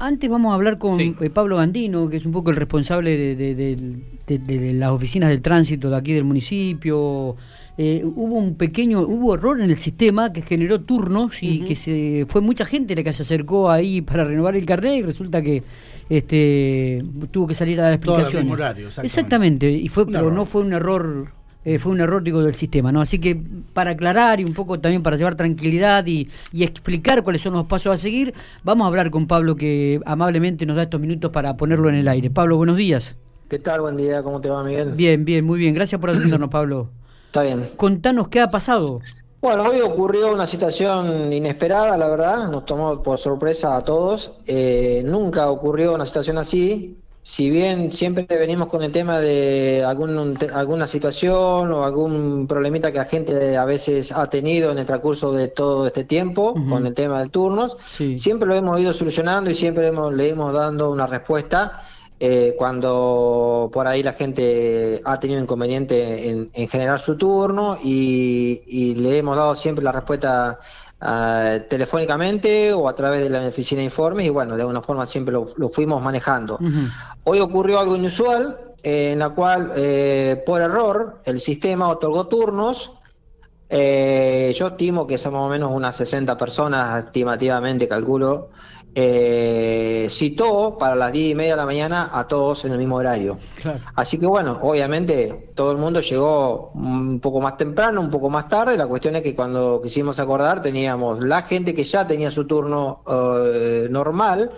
antes vamos a hablar con eh, Pablo Gandino, que es un poco el responsable de, las oficinas del tránsito de aquí del municipio. Eh, hubo un pequeño, hubo error en el sistema que generó turnos y que se fue mucha gente la que se acercó ahí para renovar el carnet y resulta que este tuvo que salir a dar explicaciones. exactamente. exactamente. y fue, pero no fue un error eh, fue un error digo, del sistema, ¿no? Así que para aclarar y un poco también para llevar tranquilidad y, explicar cuáles son los pasos a seguir, vamos a hablar con Pablo que amablemente nos da estos minutos para ponerlo en el aire. Pablo, buenos días. ¿Qué tal? Buen día, ¿cómo te va, Miguel? Bien, bien, muy bien. Gracias por atendernos, Pablo. Está bien. Contanos qué ha pasado. Bueno, hoy ocurrió una situación inesperada, la verdad, nos tomó por sorpresa a todos. Eh, nunca ocurrió una situación así si bien siempre venimos con el tema de algún, alguna situación o algún problemita que la gente a veces ha tenido en el transcurso de todo este tiempo con el tema de turnos, siempre lo hemos ido solucionando y siempre hemos, le hemos dando una respuesta eh, cuando por ahí la gente ha tenido inconveniente en, generar su turno y, y, le hemos dado siempre la respuesta uh, telefónicamente o a través de la oficina de informes y bueno, de alguna forma siempre lo, fuimos manejando. Hoy ocurrió algo inusual eh, en la cual eh, por error el sistema otorgó turnos. Eh, yo estimo que somos más o menos unas 60 personas, estimativamente calculo, eh, citó para las 10 y media de la mañana a todos en el mismo horario. Así que bueno, obviamente todo el mundo llegó un poco más temprano, un poco más tarde. La cuestión es que cuando quisimos acordar teníamos la gente que ya tenía su turno eh, normal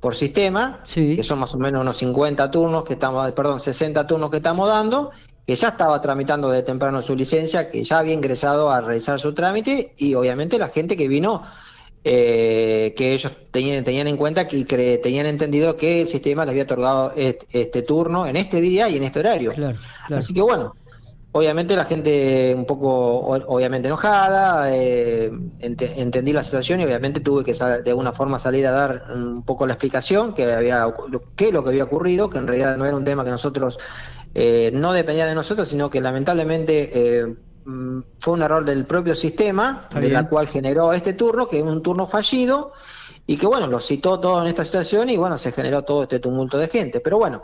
por sistema, que son más o menos unos 50 turnos que estamos, perdón, 60 turnos que estamos dando, que ya estaba tramitando de temprano su licencia, que ya había ingresado a realizar su trámite y obviamente la gente que vino eh, que ellos tenían, tenían en cuenta que, tenían entendido que el sistema les había otorgado este, turno en este día y en este horario. Así que bueno, obviamente la gente un poco, obviamente enojada, eh, entendí la situación y obviamente tuve que de alguna forma salir a dar un poco la explicación que había, qué lo que había ocurrido, que en realidad no era un tema que nosotros eh, no dependía de nosotros, sino que lamentablemente eh, fue un error del propio sistema, de la cual generó este turno, que es un turno fallido, y que bueno, lo citó todo en esta situación y bueno, se generó todo este tumulto de gente. Pero bueno,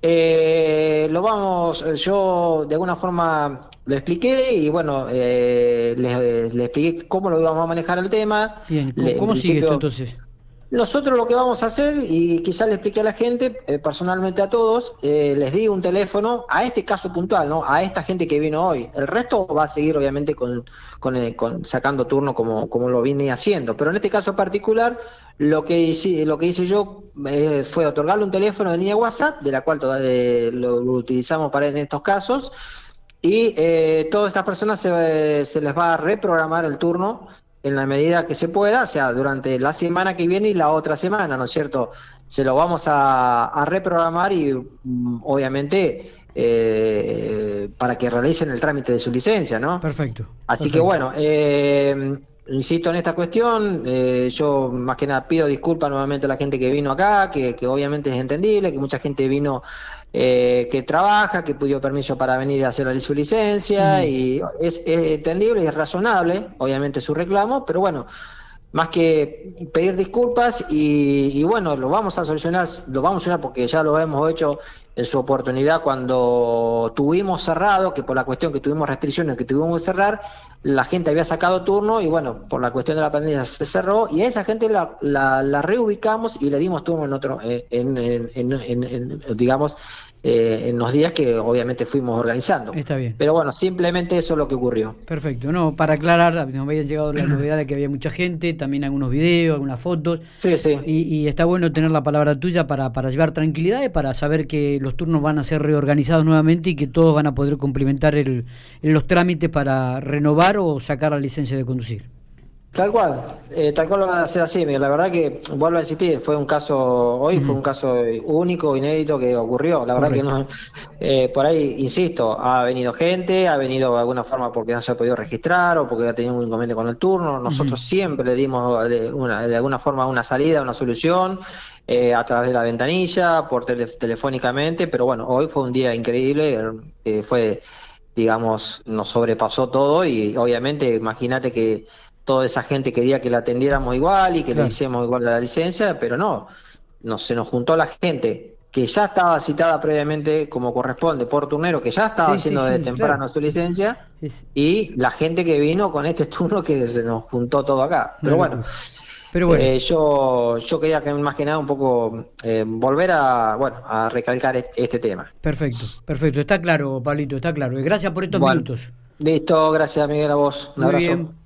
eh, lo vamos, yo de alguna forma lo expliqué y bueno, eh, le expliqué cómo lo íbamos a manejar el tema. Bien, ¿cómo, sigue esto entonces? Nosotros lo que vamos a hacer, y quizás le expliqué a la gente, eh, personalmente a todos, eh, les di un teléfono a este caso puntual, ¿no? A esta gente que vino hoy. El resto va a seguir, obviamente, con, eh, sacando turno como, como lo vine haciendo. Pero en este caso particular, lo que hice, lo que hice yo fue otorgarle un teléfono de línea WhatsApp, de la cual todavía lo, utilizamos para en estos casos. Y todas estas personas se les va a reprogramar el turno en la medida que se pueda, o sea, durante la semana que viene y la otra semana, ¿no es cierto? Se lo vamos a, reprogramar y mm, obviamente eh, para que realicen el trámite de su licencia, ¿no? Perfecto. Así que bueno, eh, insisto en esta cuestión, eh, yo más que nada pido disculpas nuevamente a la gente que vino acá, que, que obviamente es entendible, que mucha gente vino eh, que trabaja, que pidió permiso para venir a hacer su licencia y es, entendible y es razonable, obviamente su reclamo, pero bueno, más que pedir disculpas y, bueno, lo vamos a solucionar, lo vamos a solucionar porque ya lo hemos hecho en su oportunidad cuando tuvimos cerrado, que por la cuestión que tuvimos restricciones que tuvimos que cerrar, la gente había sacado turno y bueno, por la cuestión de la pandemia se cerró y a esa gente la, la, reubicamos y le dimos turno en otro, en, digamos, eh, en los días que obviamente fuimos organizando. Está bien. Pero bueno, simplemente eso es lo que ocurrió. Perfecto. No, para aclarar, nos habían llegado la novedad de que había mucha gente, también algunos videos, algunas fotos. Sí, sí. Y, está bueno tener la palabra tuya para, para llevar tranquilidad y para saber que los turnos van a ser reorganizados nuevamente y que todos van a poder cumplimentar el, los trámites para renovar o sacar la licencia de conducir. Tal cual, eh, tal cual va a ser así. La verdad que, vuelvo a insistir, fue un caso, hoy fue un caso único, inédito que ocurrió. La verdad que no, eh, por ahí, insisto, ha venido gente, ha venido de alguna forma porque no se ha podido registrar o porque ha tenido un inconveniente con el turno. Nosotros siempre le dimos de, una, de, alguna forma una salida, una solución. Eh, a través de la ventanilla, por telefónicamente, pero bueno, hoy fue un día increíble, fue, digamos, nos sobrepasó todo y obviamente imagínate que toda esa gente quería que la atendiéramos igual y que le hiciéramos igual la licencia, pero no. nos, se nos juntó la gente que ya estaba citada previamente como corresponde por turnero, que ya estaba haciendo de temprano su licencia, y la gente que vino con este turno que se nos juntó todo acá. Pero bueno, Pero bueno. Eh, yo, yo quería que más que nada un poco eh, volver a, bueno, a recalcar este, tema. Perfecto, perfecto, está claro, Pablito, está claro. Y gracias por estos minutos. Listo, gracias Miguel a vos. Un abrazo.